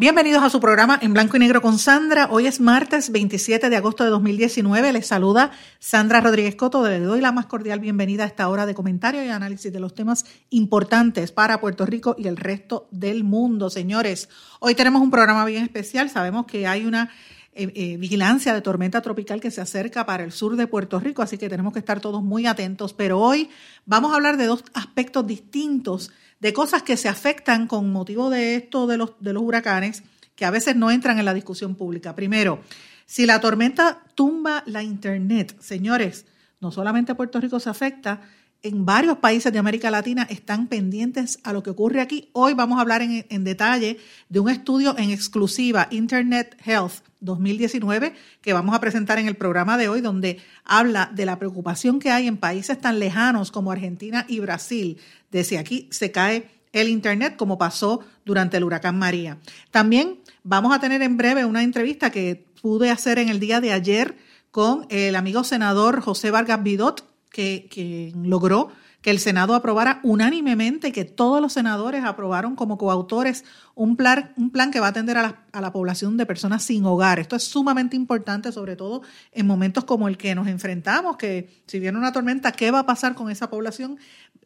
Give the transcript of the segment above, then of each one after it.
Bienvenidos a su programa en blanco y negro con Sandra. Hoy es martes 27 de agosto de 2019. Les saluda Sandra Rodríguez Coto. Le doy la más cordial bienvenida a esta hora de comentario y análisis de los temas importantes para Puerto Rico y el resto del mundo. Señores, hoy tenemos un programa bien especial. Sabemos que hay una eh, eh, vigilancia de tormenta tropical que se acerca para el sur de Puerto Rico, así que tenemos que estar todos muy atentos. Pero hoy vamos a hablar de dos aspectos distintos de cosas que se afectan con motivo de esto de los, de los huracanes, que a veces no entran en la discusión pública. Primero, si la tormenta tumba la Internet, señores, no solamente Puerto Rico se afecta, en varios países de América Latina están pendientes a lo que ocurre aquí. Hoy vamos a hablar en, en, detalle de un estudio en exclusiva, Internet Health 2019, que vamos a presentar en el programa de hoy, donde habla de la preocupación que hay en países tan lejanos como Argentina y Brasil, de si aquí se cae el Internet, como pasó durante el huracán María. También vamos a tener en breve una entrevista que pude hacer en el día de ayer con el amigo senador José Vargas Vidot, que logró que el Senado aprobara unánimemente, que todos los senadores aprobaron como coautores un plan, un plan que va a atender a la, a la, población de personas sin hogar. Esto es sumamente importante, sobre todo en momentos como el que nos enfrentamos, que si viene una tormenta, ¿qué va a pasar con esa población?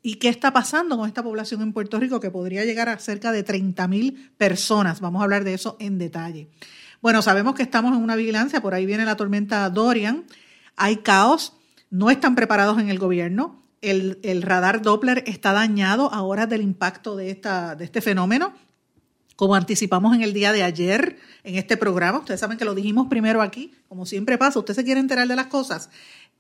¿Y qué está pasando con esta población en Puerto Rico que podría llegar a cerca de 30 mil personas? Vamos a hablar de eso en detalle. Bueno, sabemos que estamos en una vigilancia, por ahí viene la tormenta Dorian, hay caos, no están preparados en el gobierno, el, radar Doppler está dañado ahora del impacto de, esta, de este fenómeno. Como anticipamos en el día de ayer en este programa, ustedes saben que lo dijimos primero aquí, como siempre pasa, usted se quiere enterar de las cosas,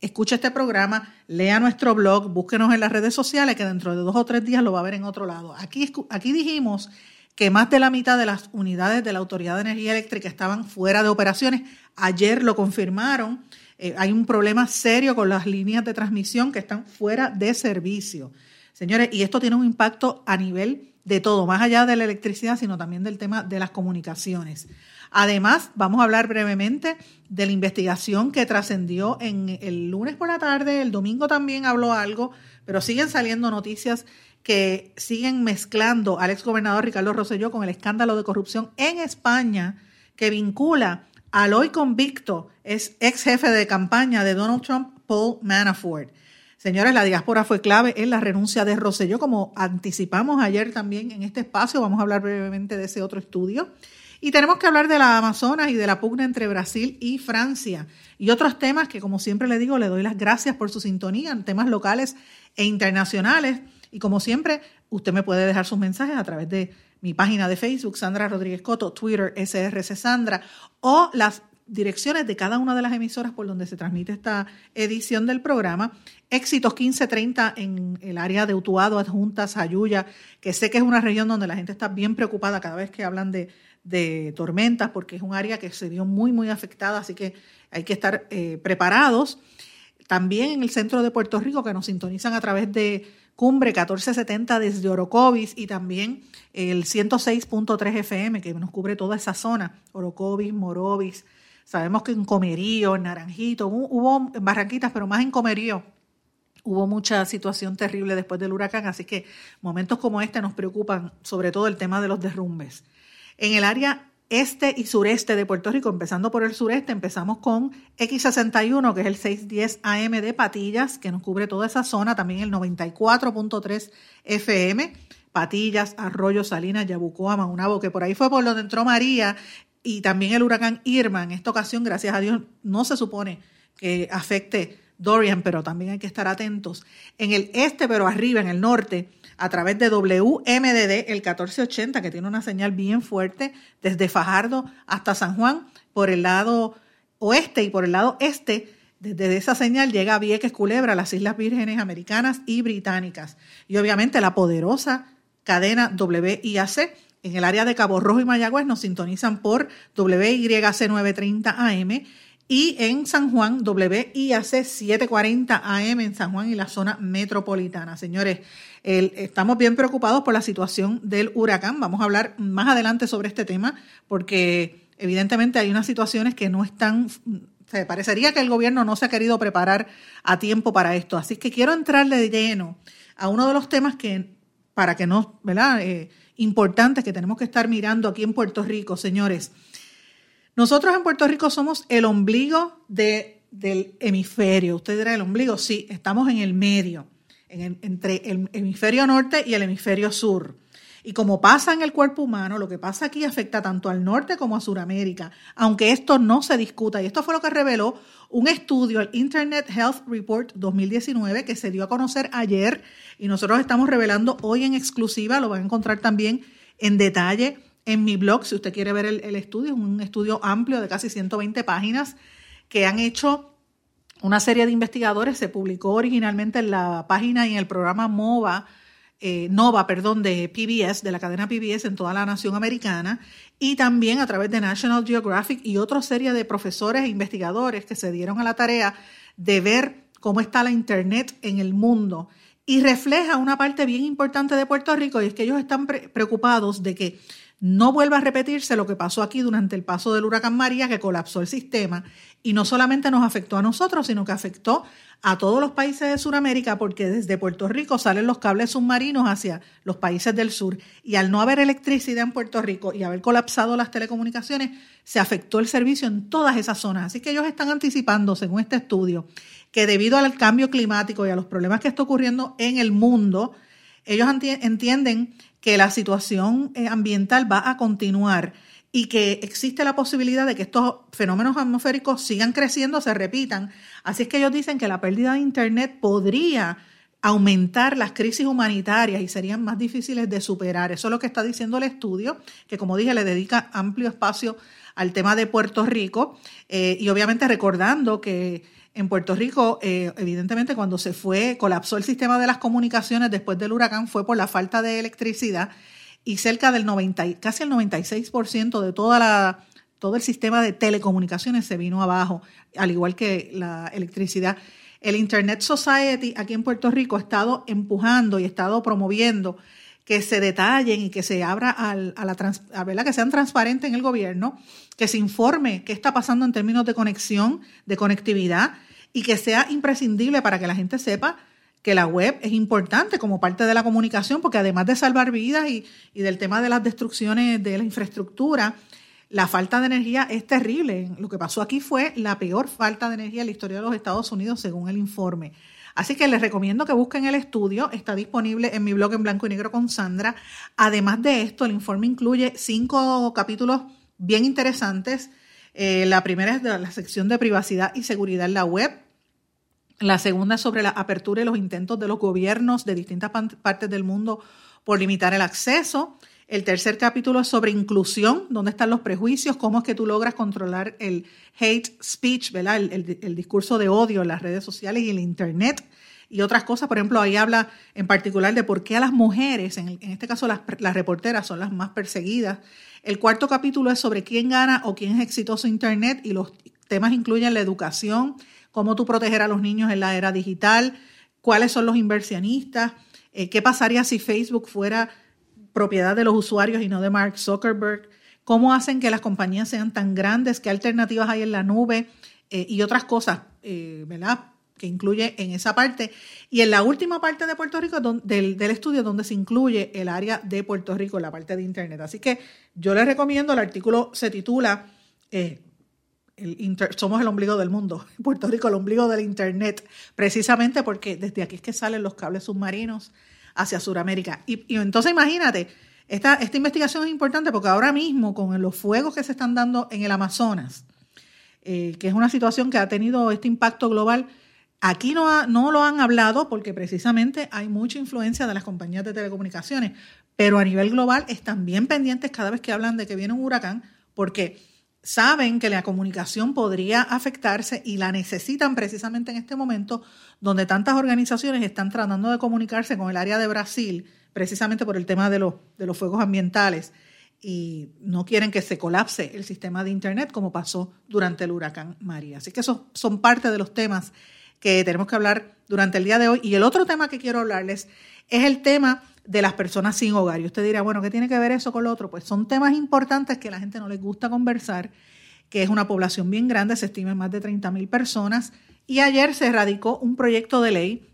escuche este programa, lea nuestro blog, búsquenos en las redes sociales, que dentro de dos o tres días lo va a ver en otro lado. Aquí, aquí dijimos que más de la mitad de las unidades de la Autoridad de Energía Eléctrica estaban fuera de operaciones. Ayer lo confirmaron eh, hay un problema serio con las líneas de transmisión que están fuera de servicio. Señores, y esto tiene un impacto a nivel de todo, más allá de la electricidad, sino también del tema de las comunicaciones. Además, vamos a hablar brevemente de la investigación que trascendió en el lunes por la tarde, el domingo también habló algo, pero siguen saliendo noticias que siguen mezclando al exgobernador Ricardo Rosselló con el escándalo de corrupción en España que vincula al hoy convicto es ex jefe de campaña de Donald Trump, Paul Manafort. Señores, la diáspora fue clave en la renuncia de Rosselló, como anticipamos ayer también en este espacio. Vamos a hablar brevemente de ese otro estudio. Y tenemos que hablar de la Amazonas y de la pugna entre Brasil y Francia. Y otros temas que, como siempre le digo, le doy las gracias por su sintonía en temas locales e internacionales. Y como siempre, usted me puede dejar sus mensajes a través de mi página de Facebook, Sandra Rodríguez Coto, Twitter, SRC Sandra, o las direcciones de cada una de las emisoras por donde se transmite esta edición del programa. Éxitos 1530 en el área de Utuado, Adjuntas, Ayuya, que sé que es una región donde la gente está bien preocupada cada vez que hablan de, de tormentas, porque es un área que se vio muy, muy afectada, así que hay que estar eh, preparados. También en el centro de Puerto Rico, que nos sintonizan a través de Cumbre 1470 desde Orocovis y también el 106.3 FM que nos cubre toda esa zona, Orocovis, Morovis. Sabemos que en Comerío, en Naranjito, hubo en Barranquitas, pero más en Comerío hubo mucha situación terrible después del huracán, así que momentos como este nos preocupan, sobre todo el tema de los derrumbes. En el área este y sureste de Puerto Rico, empezando por el sureste, empezamos con X61, que es el 610 AM de Patillas, que nos cubre toda esa zona, también el 94.3 FM, Patillas, Arroyo, Salinas, Yabucoa, Maunabo, que por ahí fue por donde entró María, y también el huracán Irma. En esta ocasión, gracias a Dios, no se supone que afecte Dorian, pero también hay que estar atentos. En el este, pero arriba, en el norte, a través de WMDD, el 1480, que tiene una señal bien fuerte desde Fajardo hasta San Juan, por el lado oeste y por el lado este, Desde esa señal llega a Vieques, Culebra, las Islas Vírgenes Americanas y Británicas. Y obviamente la poderosa cadena WIAC en el área de Cabo Rojo y Mayagüez nos sintonizan por WYC 930 AM y en San Juan WIAC 740 AM en San Juan y la zona metropolitana. Señores, estamos bien preocupados por la situación del huracán. Vamos a hablar más adelante sobre este tema porque evidentemente hay unas situaciones que no están se parecería que el gobierno no se ha querido preparar a tiempo para esto. Así que quiero entrarle de lleno a uno de los temas que, para que no, ¿verdad? Eh, importantes que tenemos que estar mirando aquí en Puerto Rico, señores. Nosotros en Puerto Rico somos el ombligo de, del hemisferio. Usted dirá el ombligo, sí, estamos en el medio, entre el hemisferio norte y el hemisferio sur. Y como pasa en el cuerpo humano, lo que pasa aquí afecta tanto al norte como a Sudamérica, aunque esto no se discuta. Y esto fue lo que reveló un estudio, el Internet Health Report 2019, que se dio a conocer ayer y nosotros estamos revelando hoy en exclusiva, lo van a encontrar también en detalle en mi blog, si usted quiere ver el, estudio, es un estudio amplio de casi 120 páginas que han hecho una serie de investigadores, se publicó originalmente en la página y en el programa MOVA eh, Nova, perdón, de PBS, de la cadena PBS en toda la nación americana, y también a través de National Geographic y otra serie de profesores e investigadores que se dieron a la tarea de ver cómo está la Internet en el mundo. Y refleja una parte bien importante de Puerto Rico, y es que ellos están preocupados de que no vuelva a repetirse lo que pasó aquí durante el paso del huracán María, que colapsó el sistema y no solamente nos afectó a nosotros, sino que afectó a todos los países de Sudamérica, porque desde Puerto Rico salen los cables submarinos hacia los países del sur. Y al no haber electricidad en Puerto Rico y haber colapsado las telecomunicaciones, se afectó el servicio en todas esas zonas. Así que ellos están anticipando, según este estudio, que debido al cambio climático y a los problemas que está ocurriendo en el mundo, ellos entienden que la situación eh, ambiental va a continuar y que existe la posibilidad de que estos fenómenos atmosféricos sigan creciendo, se repitan. Así es que ellos dicen que la pérdida de Internet podría aumentar las crisis humanitarias y serían más difíciles de superar. Eso es lo que está diciendo el estudio, que como dije le dedica amplio espacio al tema de Puerto Rico eh, y obviamente recordando que en Puerto Rico, eh, evidentemente cuando se fue, colapsó el sistema de las comunicaciones después del huracán fue por la falta de electricidad y cerca del 90, casi el 96% de toda la, todo el sistema de telecomunicaciones se vino abajo, al igual que la electricidad. El Internet Society aquí en Puerto Rico ha estado empujando y ha estado promoviendo que se detallen y que se abra a la que sean transparentes en el gobierno, que se informe qué está pasando en términos de conexión, de conectividad y que sea imprescindible para que la gente sepa que la web es importante como parte de la comunicación, porque además de salvar vidas y, del tema de las destrucciones de la infraestructura, la falta de energía es terrible. Lo que pasó aquí fue la peor falta de energía en la historia de los Estados Unidos, según el informe. Así que les recomiendo que busquen el estudio, está disponible en mi blog en blanco y negro con Sandra. Además de esto, el informe incluye cinco capítulos bien interesantes. Eh, la primera es la sección de privacidad y seguridad en la web. La segunda es sobre la apertura y los intentos de los gobiernos de distintas partes del mundo por limitar el acceso. El tercer capítulo es sobre inclusión, dónde están los prejuicios, cómo es que tú logras controlar el hate speech, ¿verdad? El, discurso de odio en las redes sociales y en Internet y otras cosas. Por ejemplo, ahí habla en particular de por qué a las mujeres, en, en este caso las, las, reporteras, son las más perseguidas. El cuarto capítulo es sobre quién gana o quién es exitoso Internet y los temas incluyen la educación, cómo tú proteger a los niños en la era digital, cuáles son los inversionistas, eh, qué pasaría si Facebook fuera propiedad de los usuarios y no de Mark Zuckerberg, cómo hacen que las compañías sean tan grandes, qué alternativas hay en la nube eh, y otras cosas, eh, ¿verdad? Que incluye en esa parte. Y en la última parte de Puerto Rico, del, del, estudio, donde se incluye el área de Puerto Rico, la parte de Internet. Así que yo les recomiendo, el artículo se titula somos el ombligo del mundo, Puerto Rico el ombligo del Internet, precisamente porque desde aquí es que salen los cables submarinos hacia Sudamérica. Y, entonces imagínate, esta, investigación es importante porque ahora mismo con los fuegos que se están dando en el Amazonas, eh, que es una situación que ha tenido este impacto global, aquí no, no lo han hablado porque precisamente hay mucha influencia de las compañías de telecomunicaciones, pero a nivel global están bien pendientes cada vez que hablan de que viene un huracán, porque saben que la comunicación podría afectarse y la necesitan precisamente en este momento donde tantas organizaciones están tratando de comunicarse con el área de Brasil, precisamente por el tema de los, de los fuegos ambientales y no quieren que se colapse el sistema de Internet como pasó durante el huracán María. Así que esos son parte de los temas que tenemos que hablar durante el día de hoy. Y el otro tema que quiero hablarles es el tema de las personas sin hogar. Y usted dirá, bueno, ¿qué tiene que ver eso con lo otro? Pues son temas importantes que a la gente no les gusta conversar, que es una población bien grande, se estima en más de 30 mil personas. Y ayer se radicó un proyecto de ley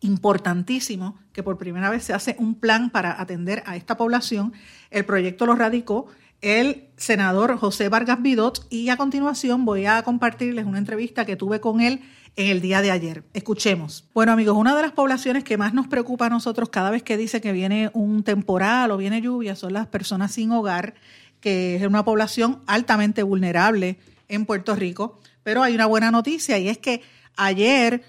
importantísimo que por primera vez se hace un plan para atender a esta población. El proyecto lo radicó el senador José Vargas Vidot y a continuación voy a compartirles una entrevista que tuve con él en el día de ayer. Escuchemos. Bueno amigos, una de las poblaciones que más nos preocupa a nosotros cada vez que dice que viene un temporal o viene lluvia son las personas sin hogar, que es una población altamente vulnerable en Puerto Rico. Pero hay una buena noticia y es que ayer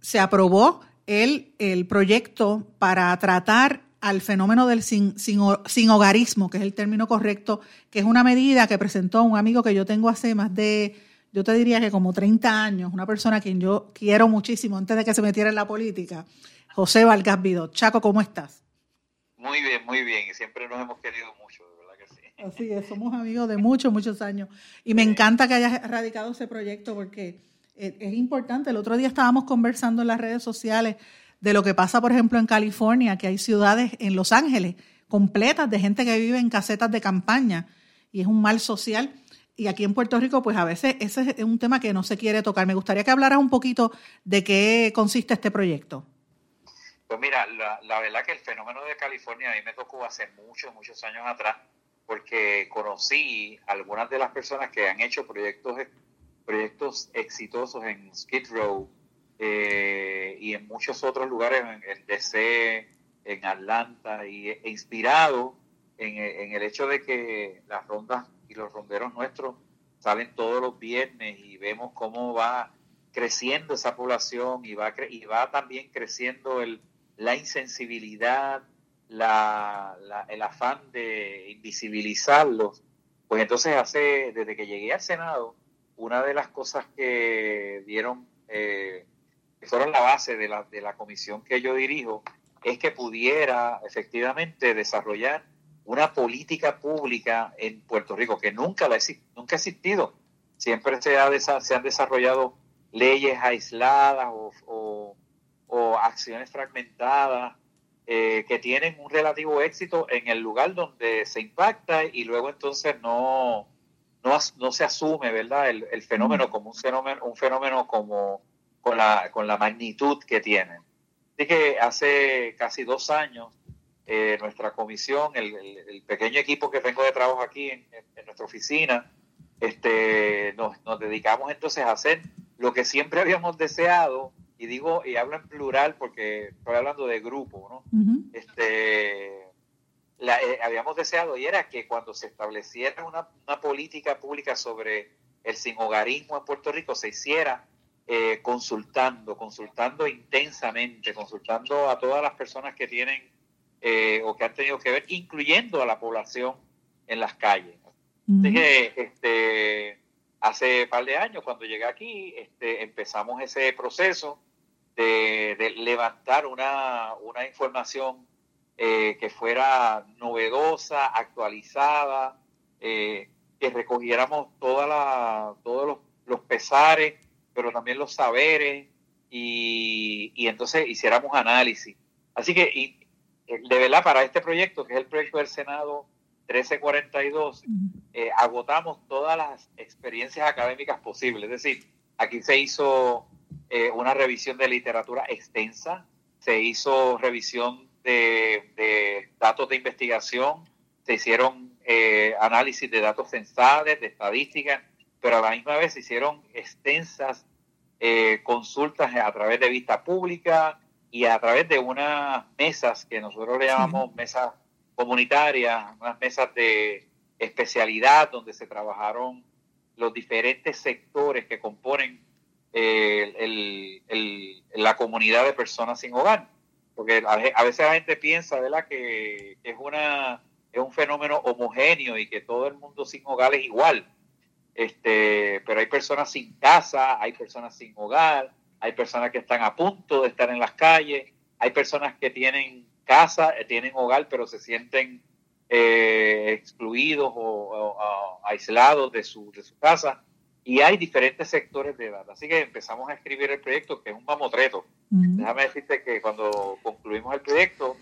se aprobó el, el proyecto para tratar al fenómeno del sin, sin, hogarismo, que es el término correcto, que es una medida que presentó un amigo que yo tengo hace más de, yo te diría que como 30 años, una persona a quien yo quiero muchísimo antes de que se metiera en la política, José Vargas Vidó. Chaco, ¿cómo estás? Muy bien, muy bien, y siempre nos hemos querido mucho, de verdad que sí. Así es, somos amigos de muchos, muchos años. Y me encanta que hayas radicado ese proyecto porque eh, es importante. El otro día estábamos conversando en las redes sociales de lo que pasa, por ejemplo, en California, que hay ciudades en Los Ángeles completas de gente que vive en casetas de campaña y es un mal social. Y aquí en Puerto Rico, pues a veces ese es un tema que no se quiere tocar. Me gustaría que hablaras un poquito de qué consiste este proyecto. Pues mira, la, la verdad que el fenómeno de California a mí me tocó hace muchos, muchos años atrás, porque conocí algunas de las personas que han hecho proyectos, proyectos exitosos en Skid Row, eh, y en muchos otros lugares, en, DC, en Atlanta, y e, inspirado en, el hecho de que las rondas y los ronderos nuestros salen todos los viernes y vemos cómo va creciendo esa población y va, y va también creciendo el, la insensibilidad, la, el afán de invisibilizarlos. Pues entonces hace, desde que llegué al Senado, una de las cosas que dieron eh, que fueron la base de la, de la comisión que yo dirijo, es que pudiera efectivamente desarrollar una política pública en Puerto Rico que nunca, la, nunca ha existido. Siempre se, ha se han desarrollado leyes aisladas o, o, acciones fragmentadas eh, que tienen un relativo éxito en el lugar donde se impacta y luego entonces no, no, no se asume ¿verdad? El, el fenómeno como un fenómeno, un fenómeno como con la, con la magnitud que tienen. Así que hace casi dos años eh, nuestra comisión, el, pequeño equipo que tengo de trabajo aquí en, nuestra oficina, este, nos, nos, dedicamos entonces a hacer lo que siempre habíamos deseado, y digo, y hablo en plural porque estoy hablando de grupo, ¿no? este, la, eh, habíamos deseado y era que cuando se estableciera una, una política pública sobre el sin hogarismo en Puerto Rico se hiciera eh, consultando, consultando intensamente, consultando a todas las personas que tienen eh, o que han tenido que ver, incluyendo a la población en las calles. este, hace un par de años, cuando llegué aquí, este, empezamos ese proceso de, levantar una, una información eh, que fuera novedosa, actualizada, que recogiéramos toda la, todos los, los pesares pero también los saberes y, entonces hiciéramos análisis. Así que, y, eh, de verdad, para este proyecto, que es el proyecto del Senado 1342, eh, agotamos todas las experiencias académicas posibles. Es decir, aquí se hizo eh, una revisión de literatura extensa, se hizo revisión de, datos de investigación, se hicieron análisis de datos censales, de estadísticas, pero a la misma vez se hicieron extensas eh, consultas a través de vista pública y a través de unas mesas que nosotros le llamamos mesas comunitarias, unas mesas de especialidad donde se trabajaron los diferentes sectores que componen eh, la comunidad de personas sin hogar. Porque a, veces la gente piensa ¿verdad? que es, una, es un fenómeno homogéneo y que todo el mundo sin hogar es igual este, pero hay personas sin casa, hay personas sin hogar, hay personas que están a punto de estar en las calles, hay personas que tienen casa, eh, tienen hogar, pero se sienten eh, excluidos o, aislados de su, de su casa. Y hay diferentes sectores de edad. Así que empezamos a escribir el proyecto, que es un mamotreto. Déjame decirte que cuando concluimos el proyecto,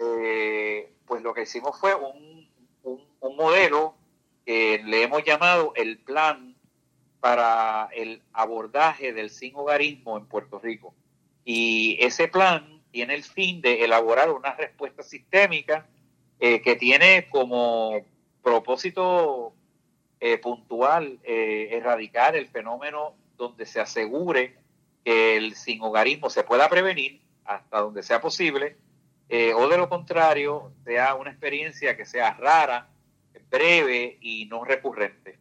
eh, pues lo que hicimos fue un, un modelo que le hemos llamado el plan para el abordaje del sin hogarismo en Puerto Rico. Y ese plan tiene el fin de elaborar una respuesta sistémica eh, que tiene como propósito eh, puntual eh, erradicar el fenómeno donde se asegure que el sin hogarismo se pueda prevenir hasta donde sea posible, o de lo contrario, sea una experiencia que sea rara, breve y no recurrente.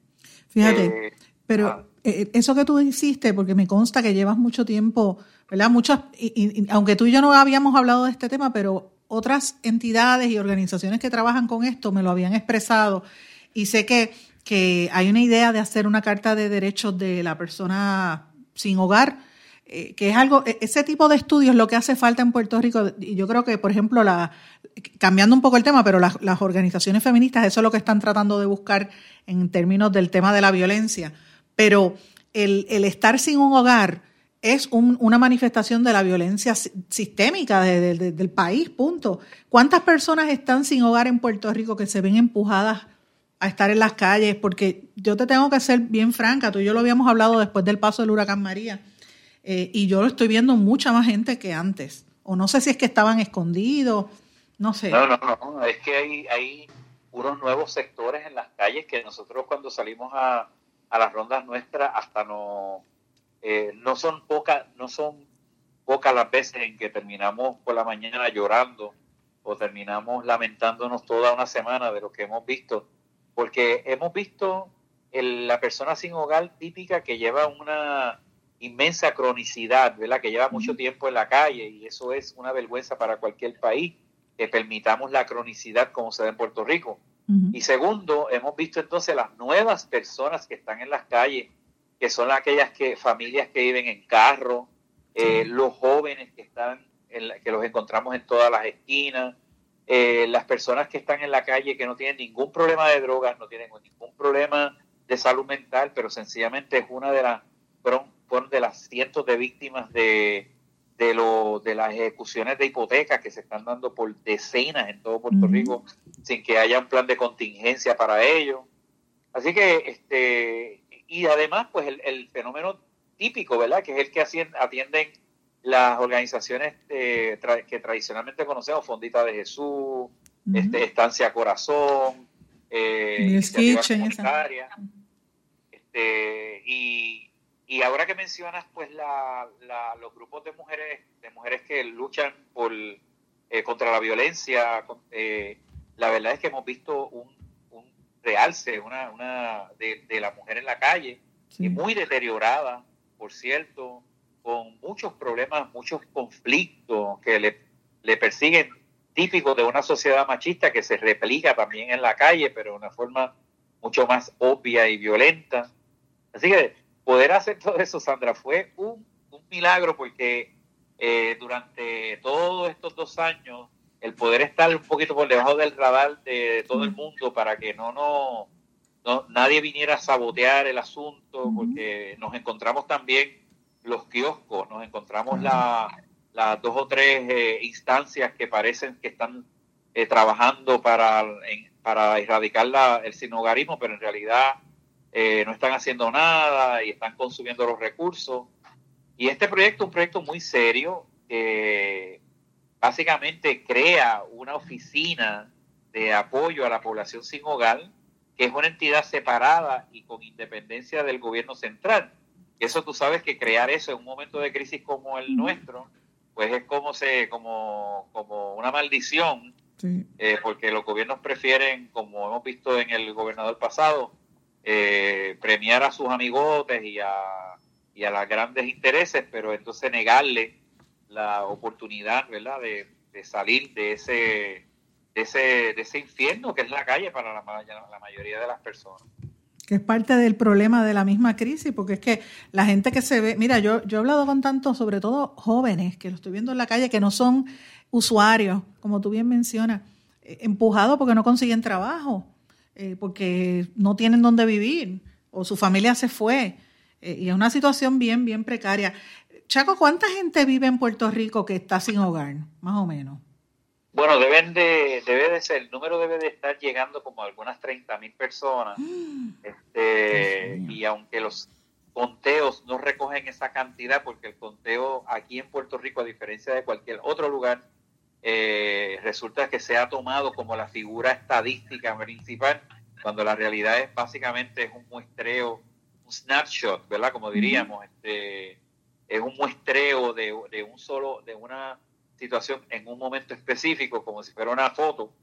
Fíjate, pero ah. eso que tú hiciste, porque me consta que llevas mucho tiempo, ¿verdad? Muchas, aunque tú y yo no habíamos hablado de este tema, pero otras entidades y organizaciones que trabajan con esto me lo habían expresado y sé que, que hay una idea de hacer una carta de derechos de la persona sin hogar, eh, que es algo, e, ese tipo de estudios lo que hace falta en Puerto Rico, y yo creo que, por ejemplo, la, cambiando un poco el tema, pero las, las organizaciones feministas, eso es lo que están tratando de buscar en términos del tema de la violencia, pero el, el estar sin un hogar, es una manifestación de la violencia sistémica del país, punto. ¿Cuántas personas están sin hogar en Puerto Rico que se ven empujadas a estar en las calles? Porque yo te tengo que ser bien franca, tú y yo lo habíamos hablado después del paso del huracán María, eh, y yo lo estoy viendo mucha más gente que antes. O no sé si es que estaban escondidos, no sé. No, no, no, es que hay, hay unos nuevos sectores en las calles que nosotros cuando salimos a, a las rondas nuestras hasta no eh, no son pocas, no son pocas las veces en que terminamos por la mañana llorando o terminamos lamentándonos toda una semana de lo que hemos visto, porque hemos visto la persona sin hogar típica que lleva una inmensa cronicidad, ¿verdad? que lleva mucho tiempo en la calle y eso es una vergüenza para cualquier país que permitamos la cronicidad como se da en Puerto Rico. Y segundo, hemos visto entonces las nuevas personas que están en las calles que son aquellas que, familias que viven en carro, eh, los jóvenes que están, en que los encontramos en todas las esquinas, eh, las personas que están en la calle que no tienen ningún problema de drogas, no tienen ningún problema de salud mental, pero sencillamente es una de las, fueron, de las cientos de víctimas de, de, lo, de las ejecuciones de hipotecas que se están dando por decenas en todo Puerto Rico sin que haya un plan de contingencia para ello. Así que este, y además, pues el, fenómeno típico, ¿verdad? Que es el que atienden las organizaciones eh, que tradicionalmente conocemos, Fondita de Jesús, este, Estancia Corazón, eh, este, y, y, ahora que mencionas, pues la, los grupos de mujeres, de mujeres que luchan por eh, contra la violencia, eh, la verdad es que hemos visto un realce una, una de, la mujer en la calle, y muy deteriorada, por cierto, con muchos problemas, muchos conflictos que le, le persiguen, típicos de una sociedad machista que se replica también en la calle, pero de una forma mucho más obvia y violenta. Así que poder hacer todo eso, Sandra, fue un, un milagro porque eh, durante todos estos dos años el poder estar un poquito por debajo del radar de todo el mundo para que no, no, nadie viniera a sabotear el asunto, porque nos encontramos también los kioscos, nos encontramos las dos o tres eh, instancias que parecen que están eh, trabajando para, para erradicar la, el sinogarismo, pero en realidad eh, no están haciendo nada y están consumiendo los recursos. Y este proyecto es un proyecto muy serio. Eh, básicamente crea una oficina de apoyo a la población sin hogar, que es una entidad separada y con independencia del gobierno central. eso tú sabes que crear eso en un momento de crisis como el nuestro, pues es como se, como, como una maldición, eh, porque los gobiernos prefieren, como hemos visto en el gobernador pasado, eh, premiar a sus amigotes y a, y a los grandes intereses, pero entonces negarle la oportunidad, ¿verdad?, de, salir de ese, de ese, de ese infierno que es la calle para la, mayoría de las personas. Que es parte del problema de la misma crisis, porque es que la gente que se ve, mira, yo, yo he hablado con tantos, sobre todo jóvenes, que lo estoy viendo en la calle, que no son usuarios, como tú bien mencionas, eh, empujados porque no consiguen trabajo, eh, porque no tienen dónde vivir, o su familia se fue, eh, y es una situación bien, bien precaria. Chaco, ¿cuánta gente vive en Puerto Rico que está sin hogar, más o menos? Bueno, deben de, debe de ser, el número debe de estar llegando como a algunas 30 mil personas. este, y aunque los conteos no recogen esa cantidad, porque el conteo aquí en Puerto Rico, a diferencia de cualquier otro lugar, eh, resulta que se ha tomado como la figura estadística principal, cuando la realidad es básicamente es un muestreo, un snapshot, ¿verdad? Como diríamos, este, es un muestreo de, de un solo, de una situación en un momento específico, como si fuera una foto.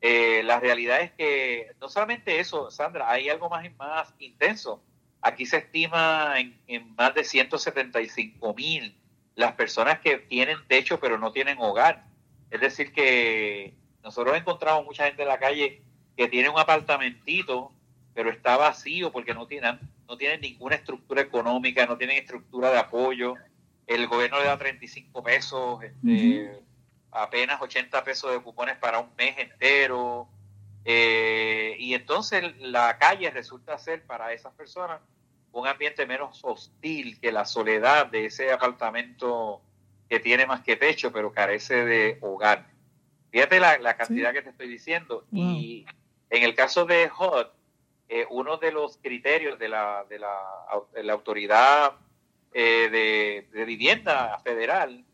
Eh, la realidad es que no solamente eso, Sandra, hay algo más, más intenso. Aquí se estima en, en más de 175 mil las personas que tienen techo pero no tienen hogar. Es decir, que nosotros encontramos mucha gente en la calle que tiene un apartamentito, pero está vacío porque no tienen, no tienen ninguna estructura económica, no tienen estructura de apoyo, el gobierno le da 35 pesos, este, apenas 80 pesos de cupones para un mes entero. Eh, y entonces la calle resulta ser para esas personas un ambiente menos hostil que la soledad de ese apartamento que tiene más que techo, pero carece de hogar. Fíjate la, cantidad que te estoy diciendo. Y en el caso de HUD, eh, uno de los criterios de la, de la, de la autoridad eh, de, vivienda federal,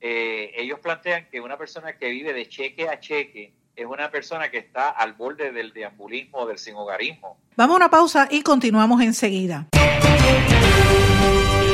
eh, ellos plantean que una persona que vive de cheque a cheque es una persona que está al borde del deambulismo o del sinhogarismo. Vamos a una pausa y continuamos enseguida.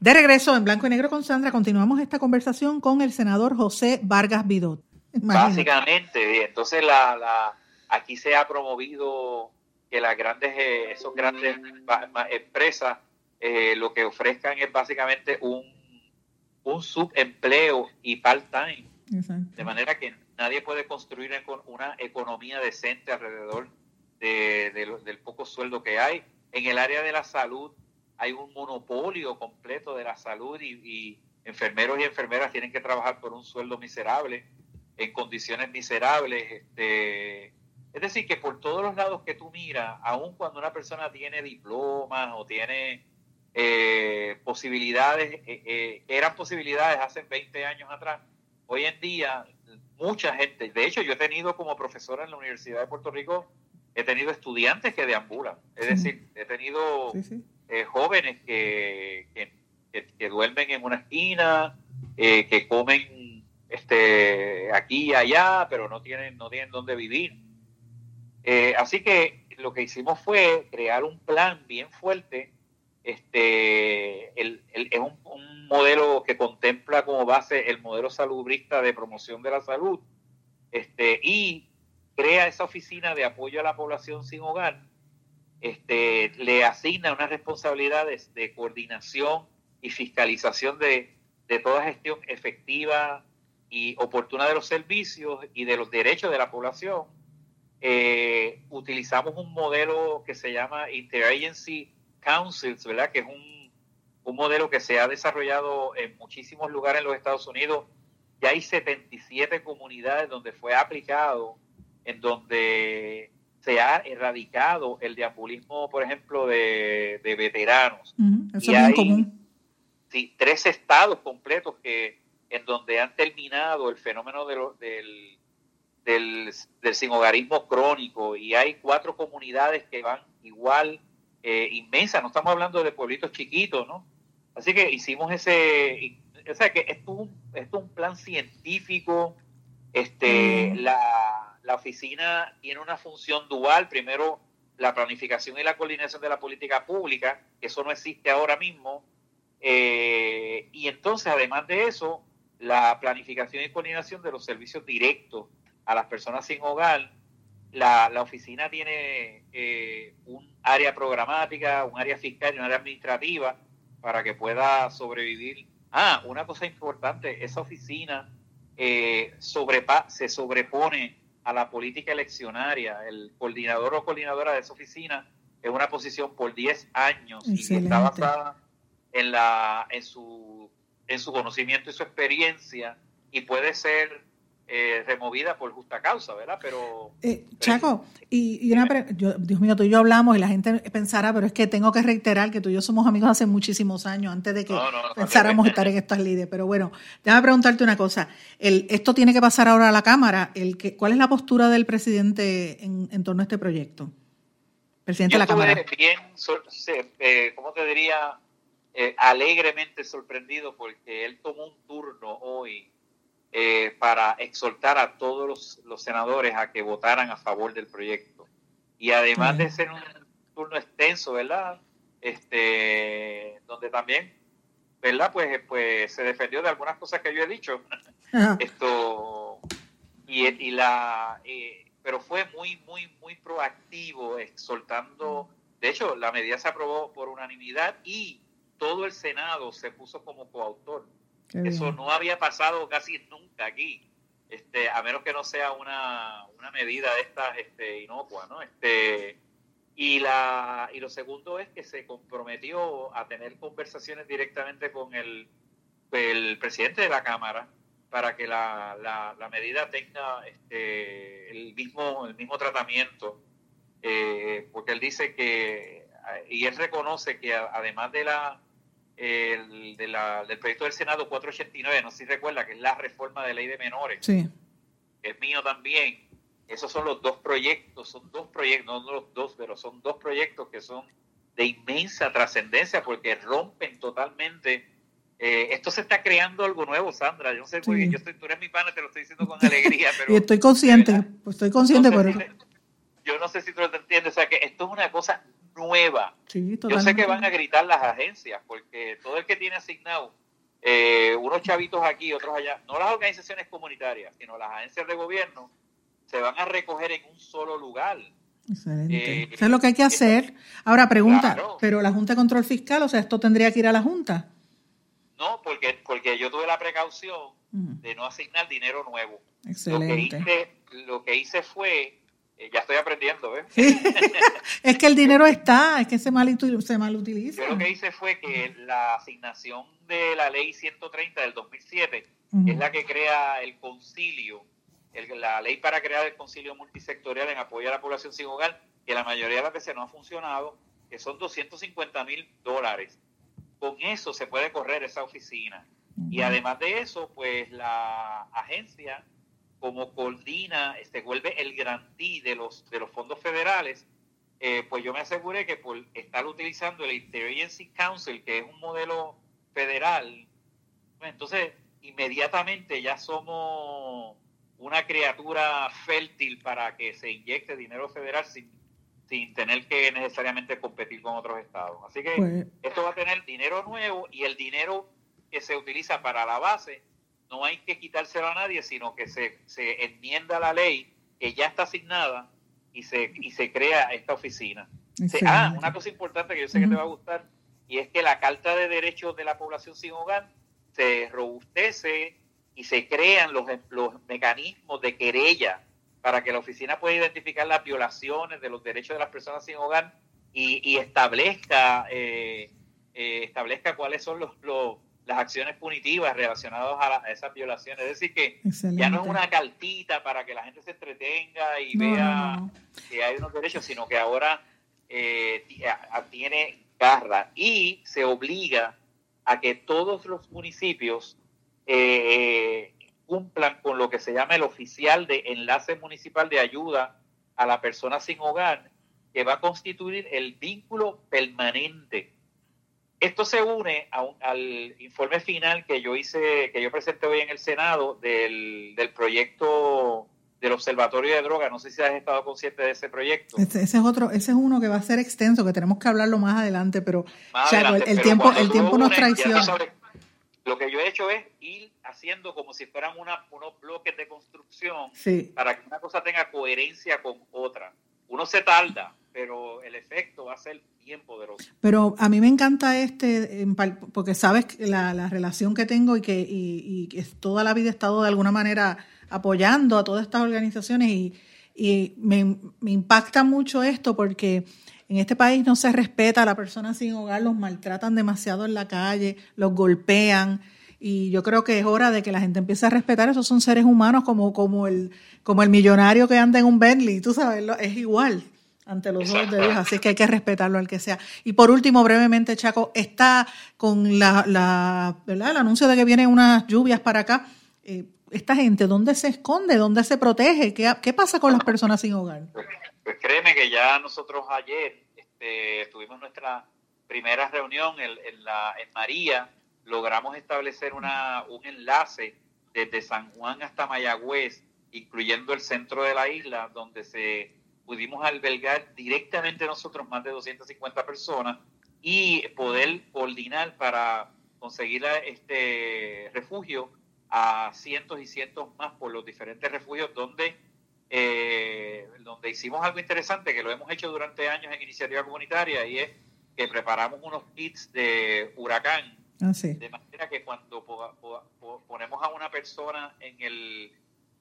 De regreso en blanco y negro con Sandra, continuamos esta conversación con el senador José Vargas Vidot. Básicamente, entonces la, aquí se ha promovido que las grandes, eh, esos grandes empresas eh, lo que ofrezcan es básicamente un un subempleo y part-time. De manera que nadie puede construir una economía decente alrededor de, del poco sueldo que hay. En el área de la salud hay un monopolio completo de la salud y, enfermeros y enfermeras tienen que trabajar por un sueldo miserable, en condiciones miserables. Este, es decir, que por todos los lados que tú miras, aun cuando una persona tiene diplomas o tiene eh, posibilidades, eh, eh, eran posibilidades hace 20 años atrás. Hoy en día, mucha gente, de hecho yo he tenido como profesora en la Universidad de Puerto Rico, he tenido estudiantes que deambulan, es decir, he tenido eh, jóvenes que, que, duermen en una esquina, que comen este, aquí y allá, pero no tienen, no tienen dónde vivir. así que lo que hicimos fue crear un plan bien fuerte este, el, es un, modelo que contempla como base el modelo salubrista de promoción de la salud este, y crea esa oficina de apoyo a la población sin hogar, este, le asigna unas responsabilidades de coordinación y fiscalización de, de toda gestión efectiva y oportuna de los servicios y de los derechos de la población. Eh, utilizamos un modelo que se llama Interagency Councils, ¿verdad? Que es un, modelo que se ha desarrollado en muchísimos lugares en los Estados Unidos. Ya hay 77 comunidades donde fue aplicado, en donde se ha erradicado el deambulismo, por ejemplo, de, veteranos. eso y es hay, común. Sí, tres estados completos que en donde han terminado el fenómeno de del, del, del sinhogarismo crónico y hay cuatro comunidades que van igual eh, inmensa, no estamos hablando de pueblitos chiquitos, ¿no? Así que hicimos ese, o sea que esto es un, plan científico, este, mm. la, la, oficina tiene una función dual, primero la planificación y la coordinación de la política pública, que eso no existe ahora mismo, eh, y entonces, además de eso, la planificación y coordinación de los servicios directos a las personas sin hogar. La, la oficina tiene eh, un área programática, un área fiscal y un área administrativa para que pueda sobrevivir. Ah, una cosa importante, esa oficina eh, se sobrepone a la política eleccionaria. El coordinador o coordinadora de esa oficina es una posición por 10 años y está basada en, la, en, su, en su conocimiento y su experiencia y puede ser eh, removida por justa causa, ¿verdad? Pero... Eh, Chaco, y, una Dios mío, tú y yo hablamos y la gente pensará, pero es que tengo que reiterar que tú y yo somos amigos hace muchísimos años, antes de que pensáramos estar en estas líderes. Pero bueno, déjame preguntarte una cosa. El, esto tiene que pasar ahora a la Cámara. El que, ¿Cuál es la postura del presidente en, torno a este proyecto? Presidente de la Cámara. bien, eh, ¿cómo te diría? Eh, alegremente sorprendido porque él tomó un turno hoy eh, para exhortar a todos los, senadores a que votaran a favor del proyecto. Y además de ser un turno extenso, ¿verdad? Este, donde también, ¿verdad? Pues, pues se defendió de algunas cosas que yo he dicho. Esto, y, y la, eh, pero fue muy, muy, muy proactivo, exhortando. De hecho, la medida se aprobó por unanimidad y todo el Senado se puso como coautor. Eso no había pasado casi nunca aquí, este, a menos que no sea una, una medida de estas este, inocua, ¿no? Este, y, la, y lo segundo es que se comprometió a tener conversaciones directamente con el, el presidente de la Cámara para que la, la, medida tenga este, el, mismo, el mismo tratamiento, eh, porque él dice que, y él reconoce que además de la el, de la, del proyecto del Senado 489, no sé si recuerda, que es la reforma de ley de menores, sí. es mío también. Esos son los dos proyectos, son dos proyectos, no los dos, pero son dos proyectos que son de inmensa trascendencia porque rompen totalmente. Eh, esto se está creando algo nuevo, Sandra. Yo no sé, porque yo estoy, tú eres mi pana, te lo estoy diciendo con alegría. Pero, y estoy consciente, pues estoy consciente, pero... yo no sé si tú lo entiendes, o sea que esto es una cosa nueva. Yo sé que van a gritar las agencias, porque todo el que tiene asignado eh, unos chavitos aquí, otros allá, no las organizaciones comunitarias, sino las agencias de gobierno, se van a recoger en un solo lugar. Excelente. Eh, Eso es lo que hay que hacer. Ahora, pregunta, ¿pero la Junta de Control Fiscal, o sea, esto tendría que ir a la Junta? No, porque, porque yo tuve la precaución de no asignar dinero nuevo. Excelente. Lo que hice, lo que hice fue ya estoy aprendiendo, ¿ves? es que el dinero está, es que se mal, se mal utiliza. Yo lo que hice fue que la asignación de la ley 130 del 2007 es la que crea el concilio, la ley para crear el concilio multisectorial en apoyo a la población sin hogar, que la mayoría de las veces no ha funcionado, que son 250 mil dólares. Con eso se puede correr esa oficina. Y además de eso, pues la agencia como coordina, se este, vuelve el grantí de los, de los fondos federales, eh, pues yo me aseguré que por estar utilizando el Interagency Council, que es un modelo federal, pues entonces inmediatamente ya somos una criatura fértil para que se inyecte dinero federal sin, sin tener que necesariamente competir con otros estados. Así que pues esto va a tener dinero nuevo y el dinero que se utiliza para la base no hay que quitárselo a nadie, sino que se, se enmienda la ley que ya está asignada y se, y se crea esta oficina. ah, una cosa importante que yo sé que te va a gustar, y es que la Carta de Derechos de la Población Sin Hogar se robustece y se crean los, los mecanismos de querella para que la oficina pueda identificar las violaciones de los derechos de las personas sin hogar y, y establezca, eh, eh, establezca cuáles son los, los las acciones punitivas relacionadas a, esas violaciones. Es decir, que ya no es una cartita para que la gente se entretenga y vea que hay unos derechos, sino que ahora eh, tiene garra y se obliga a que todos los municipios eh, cumplan con lo que se llama el oficial de enlace municipal de ayuda a la persona sin hogar, que va a constituir el vínculo permanente esto se une al informe final que yo hice, que yo presenté hoy en el Senado del, proyecto del Observatorio de Drogas. No sé si has estado consciente de ese proyecto. Ese, es otro, ese es uno que va a ser extenso, que tenemos que hablarlo más adelante, pero el, tiempo, el tiempo nos traiciona. lo que yo he hecho es ir haciendo como si fueran una, unos bloques de construcción para que una cosa tenga coherencia con otra. Uno se tarda, pero el efecto va a ser bien poderoso. Pero a mí me encanta este, porque sabes la, la relación que tengo y que, toda la vida he estado de alguna manera apoyando a todas estas organizaciones y, me, impacta mucho esto porque en este país no se respeta a la persona sin hogar, los maltratan demasiado en la calle, los golpean y yo creo que es hora de que la gente empiece a respetar esos son seres humanos como, el, como el millonario que anda en un Bentley, tú sabes, es igual ante los ojos de Dios, así que hay que respetarlo al que sea. Y por último, brevemente, Chaco, está con la, la ¿verdad? el anuncio de que vienen unas lluvias para acá. Eh, esta gente, ¿dónde se esconde? ¿Dónde se protege? ¿Qué, qué pasa con las personas sin hogar? Pues, pues créeme que ya nosotros ayer este, tuvimos nuestra primera reunión en, la, en María, logramos establecer una, un enlace desde San Juan hasta Mayagüez, incluyendo el centro de la isla, donde se pudimos albergar directamente nosotros más de 250 personas y poder coordinar para conseguir este refugio a cientos y cientos más por los diferentes refugios donde, eh, donde hicimos algo interesante que lo hemos hecho durante años en iniciativa comunitaria y es que preparamos unos kits de huracán. Ah, de manera que cuando ponemos a una persona en el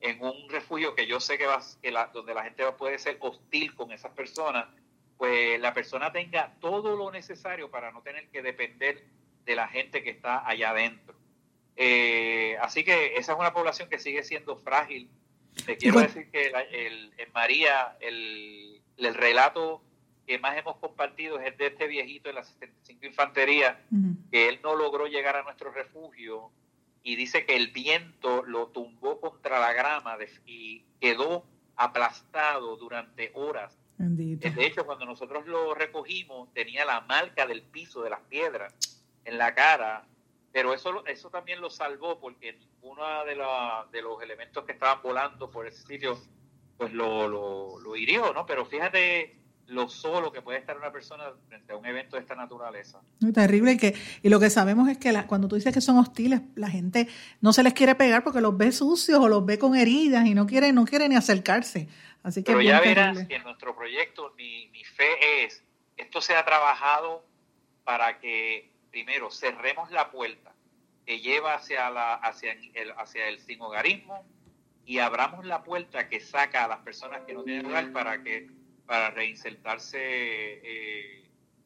en un refugio que yo sé que va que la, donde la gente puede ser hostil con esas personas pues la persona tenga todo lo necesario para no tener que depender de la gente que está allá adentro. Eh, así que esa es una población que sigue siendo frágil. Te quiero decir que el, en María el, relato que más hemos compartido es el de este viejito en la 75 Infantería, que él no logró llegar a nuestro refugio y dice que el viento lo tumbó contra la grama y quedó aplastado durante horas. De hecho, cuando nosotros lo recogimos, tenía la marca del piso de las piedras en la cara pero eso, eso también lo salvó porque ninguno de, de los elementos que estaban volando por ese sitio pues lo, lo, hirió, ¿no? Pero fíjate lo solo que puede estar una persona frente a un evento de esta naturaleza. Muy terrible y que y lo que sabemos es que cuando tú dices que son hostiles, la gente no se les quiere pegar porque los ve sucios o los ve con heridas y no quiere no quiere ni acercarse. Así que Pero ya verás que en nuestro proyecto mi, mi fe es esto se ha trabajado para que primero cerremos la puerta que lleva hacia, la, hacia, el, hacia el sin hogarismo y abramos la puerta que saca a las personas que no tienen hogar para, que, para reinsertarse eh,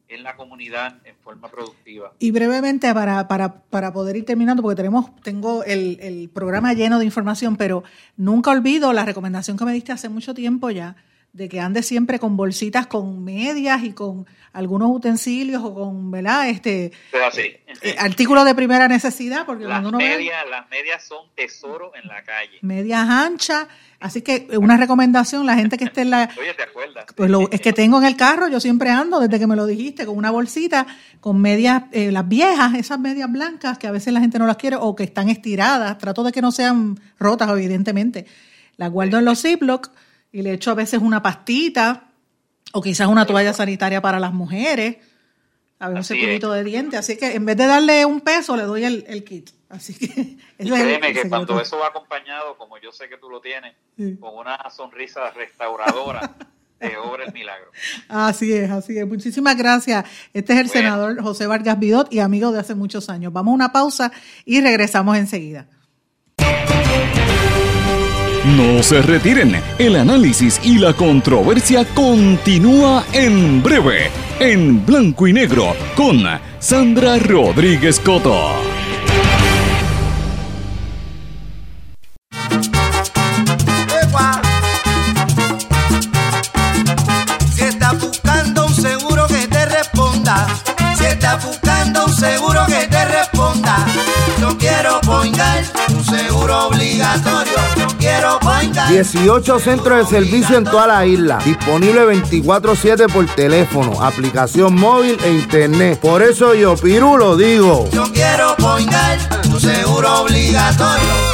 en la comunidad en forma productiva. Y brevemente, para, para, para poder ir terminando, porque tenemos, tengo el, el programa lleno de información, pero nunca olvido la recomendación que me diste hace mucho tiempo ya, de que ande siempre con bolsitas con medias y con algunos utensilios o con, ¿verdad? Este, eh, eh, artículos de primera necesidad, porque las medias, las medias son tesoro en la calle. Medias anchas, así que una recomendación, la gente que esté en la... Oye, ¿te acuerdas? Pues lo, es que tengo en el carro, yo siempre ando, desde que me lo dijiste, con una bolsita, con medias, eh, las viejas, esas medias blancas, que a veces la gente no las quiere, o que están estiradas, trato de que no sean rotas, evidentemente. Las guardo en los Ziploc y le echo a veces una pastita o quizás una toalla sanitaria para las mujeres, a ver, un cepillito de dientes. Así que en vez de darle un peso, le doy el, kit. Así que. Y créeme que cuando eso va acompañado, como yo sé que tú lo tienes, con una sonrisa restauradora. te obra el milagro. Así es, así es. Muchísimas gracias. Este es el senador José Vargas Vidot y amigo de hace muchos años. Vamos a una pausa y regresamos enseguida. No se retiren, el análisis y la controversia continúa en breve, en blanco y negro, con Sandra Rodríguez Coto. Si estás buscando un seguro que te responda, si estás buscando un seguro que te responda, yo quiero poingar un seguro obligatorio 18 centros de servicio en toda la isla. Disponible 24-7 por teléfono, aplicación móvil e internet. Por eso yo, Piru, lo digo. Yo quiero poingar tu seguro obligatorio.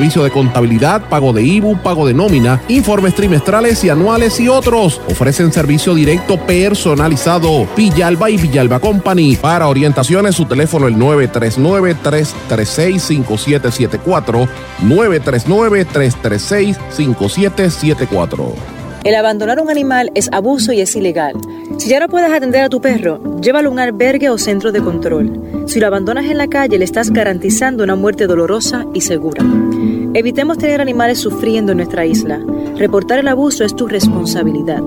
servicio de contabilidad, pago de IBU, pago de nómina, informes trimestrales y anuales y otros. Ofrecen servicio directo personalizado. Villalba y Villalba Company. Para orientaciones, su teléfono el 939-336-5774. 939-336-5774. 5774. El abandonar un animal es abuso y es ilegal. Si ya no puedes atender a tu perro, llévalo a un albergue o centro de control. Si lo abandonas en la calle, le estás garantizando una muerte dolorosa y segura. Evitemos tener animales sufriendo en nuestra isla. Reportar el abuso es tu responsabilidad.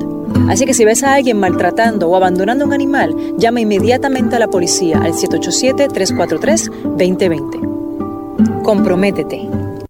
Así que si ves a alguien maltratando o abandonando un animal, llama inmediatamente a la policía al 787-343-2020. Comprométete.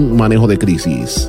manejo de crisis.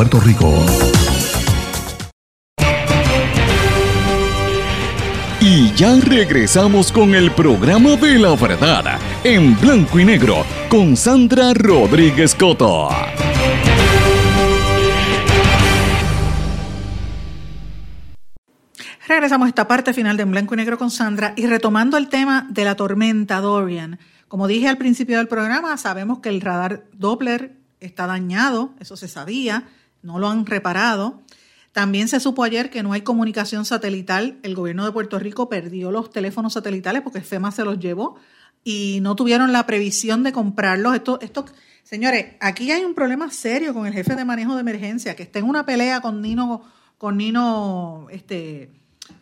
Rico. Y ya regresamos con el programa de la verdad en blanco y negro con Sandra Rodríguez Coto. Regresamos a esta parte final de En Blanco y Negro con Sandra y retomando el tema de la tormenta Dorian. Como dije al principio del programa, sabemos que el radar Doppler está dañado, eso se sabía, no lo han reparado. También se supo ayer que no hay comunicación satelital. El gobierno de Puerto Rico perdió los teléfonos satelitales porque FEMA se los llevó y no tuvieron la previsión de comprarlos. Esto, esto, señores, aquí hay un problema serio con el jefe de manejo de emergencia, que está en una pelea con Nino, con Nino este,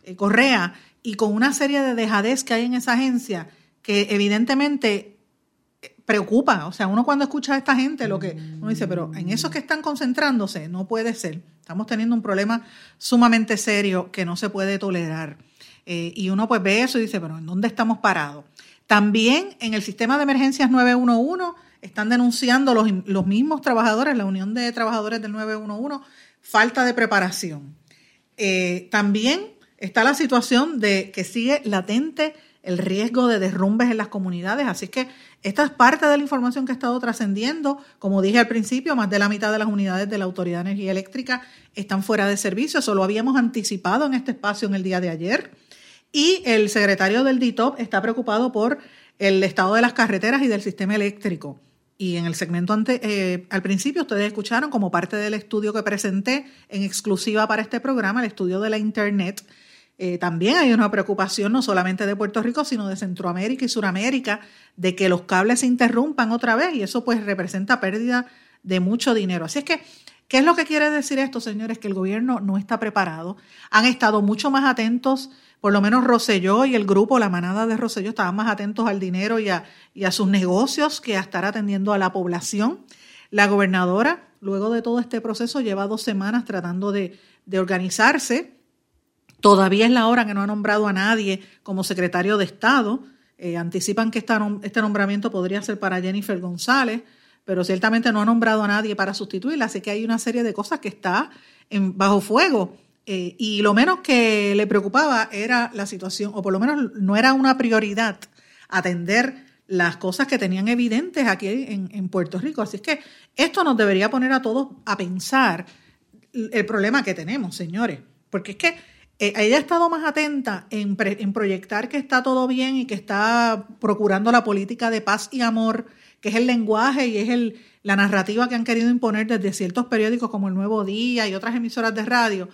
eh, Correa y con una serie de dejadez que hay en esa agencia que evidentemente preocupa. O sea, uno cuando escucha a esta gente, lo que uno dice, pero en esos que están concentrándose, no puede ser. Estamos teniendo un problema sumamente serio que no se puede tolerar. Eh, y uno pues ve eso y dice, pero ¿en dónde estamos parados? También en el sistema de emergencias 911 están denunciando los, los mismos trabajadores, la Unión de Trabajadores del 911, falta de preparación. Eh, también está la situación de que sigue latente el riesgo de derrumbes en las comunidades. Así que esta es parte de la información que ha estado trascendiendo. Como dije al principio, más de la mitad de las unidades de la Autoridad de Energía Eléctrica están fuera de servicio. Eso lo habíamos anticipado en este espacio en el día de ayer. Y el secretario del DITOP está preocupado por el estado de las carreteras y del sistema eléctrico. Y en el segmento ante, eh, al principio ustedes escucharon como parte del estudio que presenté en exclusiva para este programa, el estudio de la Internet, eh, también hay una preocupación no solamente de Puerto Rico, sino de Centroamérica y Suramérica, de que los cables se interrumpan otra vez y eso pues representa pérdida de mucho dinero. Así es que, ¿qué es lo que quiere decir esto, señores? Que el gobierno no está preparado. Han estado mucho más atentos, por lo menos Roselló y el grupo, la manada de Roselló, estaban más atentos al dinero y a, y a sus negocios que a estar atendiendo a la población. La gobernadora luego de todo este proceso, lleva dos semanas tratando de, organizarse. Todavía es la hora que no ha nombrado a nadie como secretario de Estado. Eh, anticipan que este nombramiento podría ser para Jennifer González, pero ciertamente no ha nombrado a nadie para sustituirla, así que hay una serie de cosas que está en, bajo fuego. Eh, y lo menos que le preocupaba era la situación, o por lo menos no era una prioridad atender las cosas que tenían evidentes aquí en, Puerto Rico. Así es que esto nos debería poner a todos a pensar el problema que tenemos, señores. Porque es que ella ha estado más atenta en, en, proyectar que está todo bien y que está procurando la política de paz y amor, que es el lenguaje y es el, la narrativa que han querido imponer desde ciertos periódicos como El Nuevo Día y otras emisoras de radio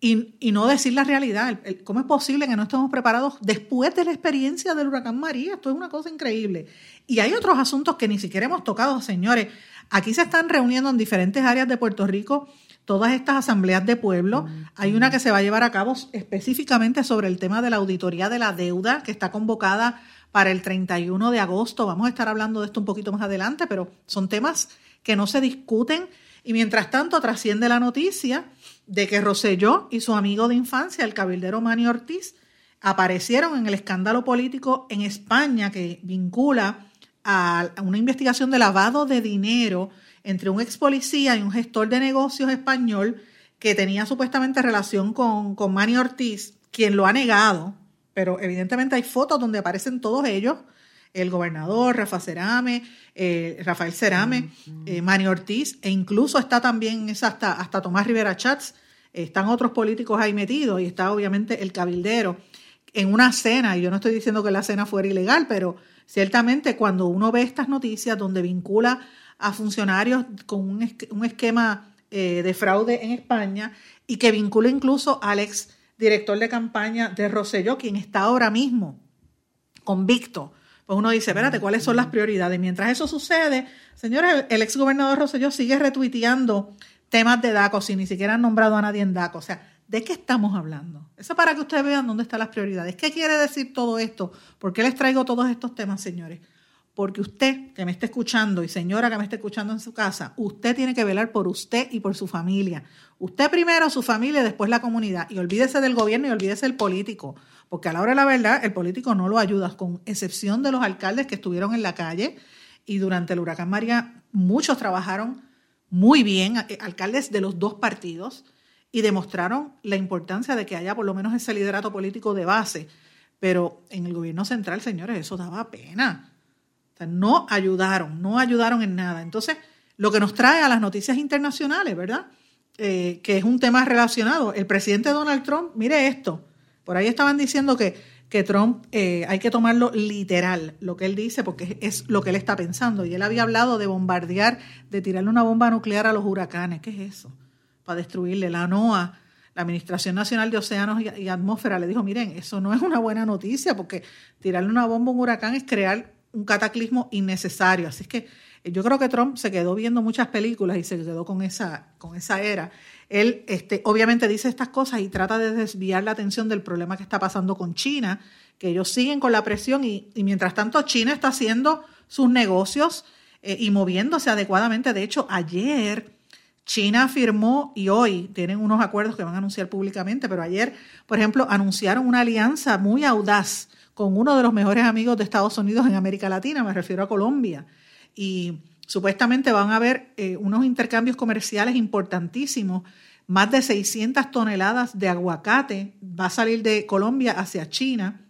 y, no decir la realidad. ¿Cómo es posible que no estemos preparados después de la experiencia del huracán María? Esto es una cosa increíble. Y hay otros asuntos que ni siquiera hemos tocado, señores. Aquí se están reuniendo en diferentes áreas de Puerto Rico todas estas asambleas de pueblo. Hay una que se va a llevar a cabo específicamente sobre el tema de la auditoría de la deuda, que está convocada para el 31 de agosto. Vamos a estar hablando de esto un poquito más adelante, pero son temas que no se discuten. Y mientras tanto trasciende la noticia de que Roselló y su amigo de infancia, el cabildero Manny Ortiz, aparecieron en el escándalo político en España que vincula a una investigación de lavado de dinero entre un ex policía y un gestor de negocios español que tenía supuestamente relación con, con Manny Ortiz, quien lo ha negado, pero evidentemente hay fotos donde aparecen todos ellos, el gobernador, Rafa Cerame, eh, Rafael Cerame, eh, Mani Ortiz, e incluso está también hasta, hasta Tomás Rivera Chats, están otros políticos ahí metidos y está obviamente el cabildero en una cena, y yo no estoy diciendo que la cena fuera ilegal, pero ciertamente cuando uno ve estas noticias donde vincula a funcionarios con un, esquema eh, de fraude en España y que vincula incluso al ex director de campaña de Rosselló, quien está ahora mismo convicto pues uno dice, espérate, ¿cuáles son las prioridades? Mientras eso sucede, señores, el ex gobernador Rosselló sigue retuiteando temas de DACO sin ni siquiera han nombrado a nadie en DACO. O sea, ¿de qué estamos hablando? Eso para que ustedes vean dónde están las prioridades. ¿Qué quiere decir todo esto? ¿Por qué les traigo todos estos temas, señores? Porque usted que me está escuchando y señora que me está escuchando en su casa, usted tiene que velar por usted y por su familia. Usted primero, su familia, después la comunidad. Y olvídese del gobierno y olvídese del político. Porque a la hora de la verdad, el político no lo ayuda, con excepción de los alcaldes que estuvieron en la calle. Y durante el huracán María, muchos trabajaron muy bien, eh, alcaldes de los dos partidos, y demostraron la importancia de que haya por lo menos ese liderato político de base. Pero en el gobierno central, señores, eso daba pena no ayudaron, no ayudaron en nada. Entonces, lo que nos trae a las noticias internacionales, ¿verdad? Eh, que es un tema relacionado. El presidente Donald Trump, mire esto, por ahí estaban diciendo que, que Trump eh, hay que tomarlo literal, lo que él dice, porque es lo que él está pensando. Y él había hablado de bombardear, de tirarle una bomba nuclear a los huracanes. ¿Qué es eso? Para destruirle. La NOAA, la Administración Nacional de Océanos y Atmósfera, le dijo, miren, eso no es una buena noticia, porque tirarle una bomba a un huracán es crear un cataclismo innecesario. Así es que eh, yo creo que Trump se quedó viendo muchas películas y se quedó con esa, con esa era. Él este, obviamente dice estas cosas y trata de desviar la atención del problema que está pasando con China, que ellos siguen con la presión y, mientras tanto China está haciendo sus negocios eh, y moviéndose adecuadamente. De hecho, ayer China firmó y hoy tienen unos acuerdos que van a anunciar públicamente, pero ayer, por ejemplo, anunciaron una alianza muy audaz con uno de los mejores amigos de Estados Unidos en América Latina, me refiero a Colombia. Y supuestamente van a haber eh, unos intercambios comerciales importantísimos. Más de 600 toneladas de aguacate va a salir de Colombia hacia China.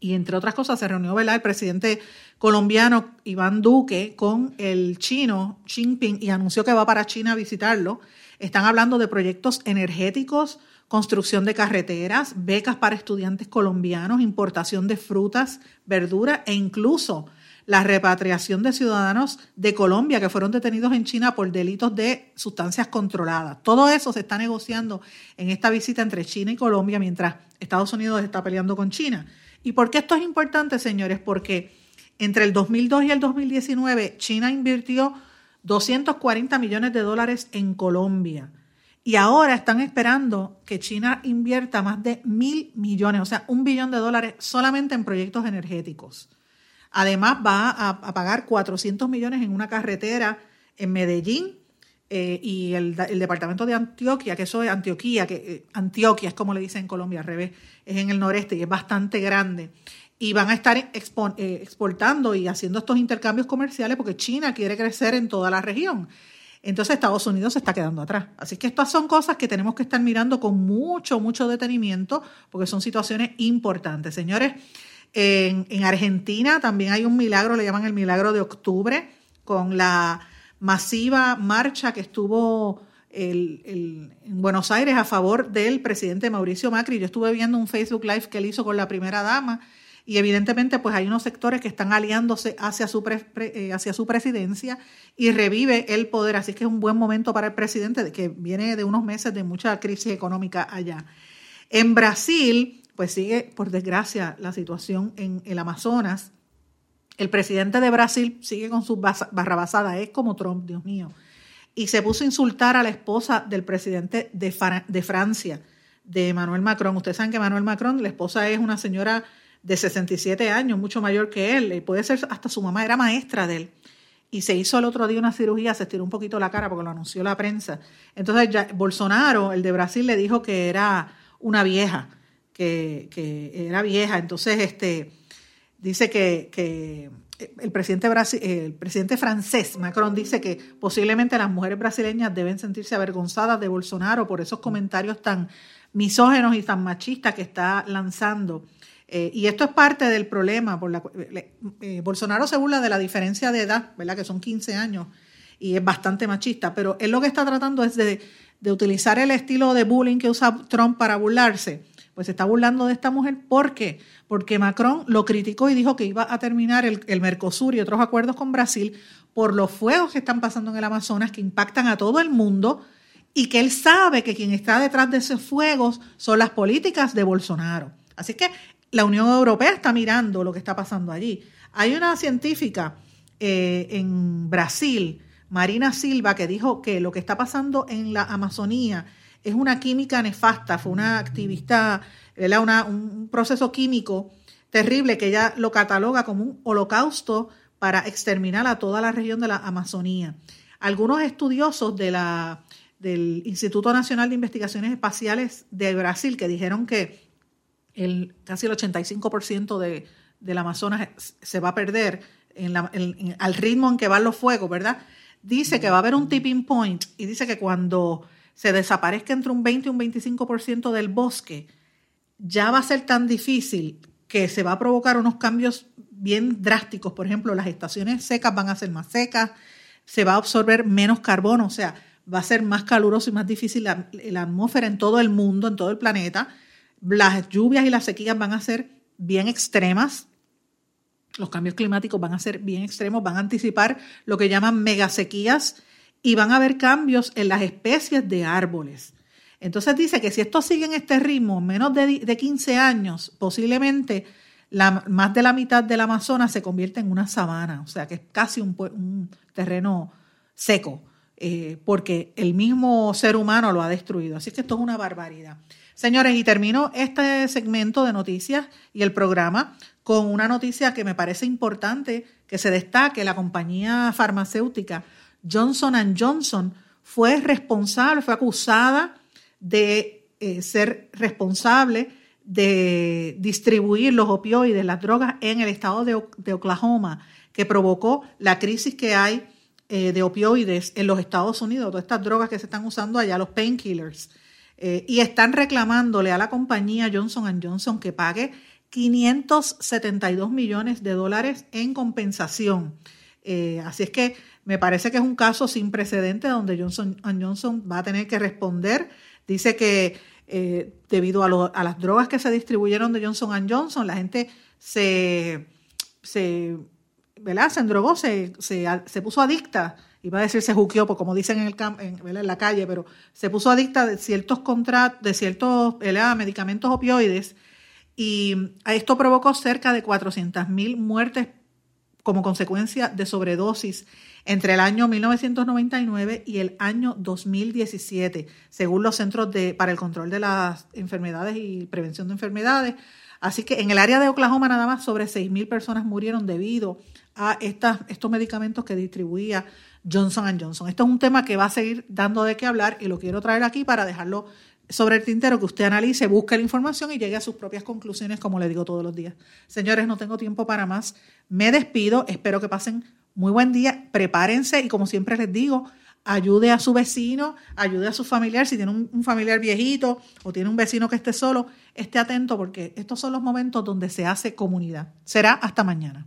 Y entre otras cosas se reunió el presidente colombiano Iván Duque con el chino Xi Jinping y anunció que va para China a visitarlo. Están hablando de proyectos energéticos, construcción de carreteras, becas para estudiantes colombianos, importación de frutas, verduras e incluso la repatriación de ciudadanos de Colombia que fueron detenidos en China por delitos de sustancias controladas. Todo eso se está negociando en esta visita entre China y Colombia mientras Estados Unidos está peleando con China. ¿Y por qué esto es importante, señores? Porque entre el 2002 y el 2019 China invirtió 240 millones de dólares en Colombia. Y ahora están esperando que China invierta más de mil millones, o sea, un billón de dólares solamente en proyectos energéticos. Además, va a, pagar 400 millones en una carretera en Medellín, eh, y el, departamento de Antioquia, que eso es Antioquia, que eh, Antioquia es como le dicen en Colombia, al revés, es en el noreste y es bastante grande. Y van a estar eh, exportando y haciendo estos intercambios comerciales porque China quiere crecer en toda la región. Entonces Estados Unidos se está quedando atrás. Así que estas son cosas que tenemos que estar mirando con mucho, mucho detenimiento porque son situaciones importantes. Señores, en, en Argentina también hay un milagro, le llaman el milagro de octubre, con la masiva marcha que estuvo en Buenos Aires a favor del presidente Mauricio Macri. Yo estuve viendo un Facebook Live que él hizo con la primera dama y evidentemente pues hay unos sectores que están aliándose hacia su, eh, hacia su presidencia y revive el poder. Así que es un buen momento para el presidente que viene de unos meses de mucha crisis económica allá. En Brasil pues sigue por desgracia la situación en el Amazonas el presidente de Brasil sigue con sus barrabasadas, es como Trump, Dios mío. Y se puso a insultar a la esposa del presidente de, de Francia, de Emmanuel Macron. Ustedes saben que Emmanuel Macron, la esposa es una señora de 67 años, mucho mayor que él, y puede ser hasta su mamá, era maestra de él. Y se hizo el otro día una cirugía, se estiró un poquito la cara porque lo anunció la prensa. Entonces ya, Bolsonaro, el de Brasil, le dijo que era una vieja, que, que era vieja. Entonces, este dice que, el, presidente el presidente francés, Macron, dice que posiblemente las mujeres brasileñas deben sentirse avergonzadas de Bolsonaro por esos comentarios tan misógenos y tan machistas que está lanzando. Eh, y esto es parte del problema. La, eh, Bolsonaro se burla de la diferencia de edad, ¿verdad? Que son 15 años y es bastante machista, pero él lo que está tratando es de, de utilizar el estilo de bullying que usa Trump para burlarse pues se está burlando de esta mujer. ¿Por qué? Porque Macron lo criticó y dijo que iba a terminar el, Mercosur y otros acuerdos con Brasil por los fuegos que están pasando en el Amazonas que impactan a todo el mundo y que él sabe que quien está detrás de esos fuegos son las políticas de Bolsonaro. Así que la Unión Europea está mirando lo que está pasando allí. Hay una científica eh, en Brasil, Marina Silva, que dijo que lo que está pasando en la Amazonía es una química nefasta, fue una activista, un proceso químico terrible que ella lo cataloga como un holocausto para exterminar a toda la región de la Amazonía. Algunos estudiosos del Instituto Nacional de Investigaciones Espaciales de Brasil que dijeron que el, casi el 85% de, del Amazonas se va a perder al ritmo en que van los fuegos, ¿verdad? Dice que va a haber un tipping point y dice que cuando se desaparezca entre un 20 y un 25% del bosque, ya va a ser tan difícil que se va a provocar unos cambios bien drásticos. Por ejemplo, las estaciones secas van a ser más secas, se va a absorber menos carbono, o sea, va a ser más caluroso y más difícil la, la atmósfera en todo el mundo, en todo el planeta. Las lluvias y las sequías van a ser bien extremas. Los cambios climáticos van a ser bien extremos, van a anticipar lo que llaman megasequías y van a haber cambios en las especies de árboles. Entonces dice que si esto sigue en este ritmo, menos de, 15 años, posiblemente más de la mitad del Amazonas se convierte en una sabana, o sea que es casi un, terreno seco, eh, porque el mismo ser humano lo ha destruido. Así que esto es una barbaridad. Señores, y termino este segmento de noticias y el programa con una noticia que me parece importante que se destaque. La compañía farmacéutica Johnson Johnson fue responsable, fue acusada de eh, ser responsable de distribuir los opioides, las drogas en el estado de, Oklahoma, que provocó la crisis que hay eh, de opioides en los Estados Unidos, todas estas drogas que se están usando allá, los painkillers. Eh, y están reclamándole a la compañía Johnson Johnson que pague 572 millones de dólares en compensación. así es que me parece que es un caso sin precedente donde Johnson Johnson va a tener que responder. Dice que eh, debido a, las drogas que se distribuyeron de Johnson Johnson, la gente se, se, ¿verdad? se endrogó, se, se, puso adicta. Iba a decir se juqueó, pues como dicen en, el en, en la calle, pero se puso adicta de ciertos contratos, de ciertos medicamentos opioides. Y esto provocó cerca de 400.000 muertes como consecuencia de sobredosis entre el año 1999 y el año 2017, según los Centros de, para el Control de las Enfermedades y Prevención de Enfermedades. Así que en el área de Oklahoma nada más sobre 6.000 personas murieron debido a estos medicamentos que distribuía Johnson Johnson. Esto es un tema que va a seguir dando de qué hablar y lo quiero traer aquí para dejarlo sobre el tintero, que usted analice, busque la información y llegue a sus propias conclusiones, como le digo todos los días. Señores, no tengo tiempo para más. Me despido. Espero que pasen muy buen día. Prepárense y como siempre les digo, ayude a su vecino, ayude a su familiar. Si tiene un, familiar viejito o tiene un vecino que esté solo, esté atento porque estos son los momentos donde se hace comunidad. Será hasta mañana.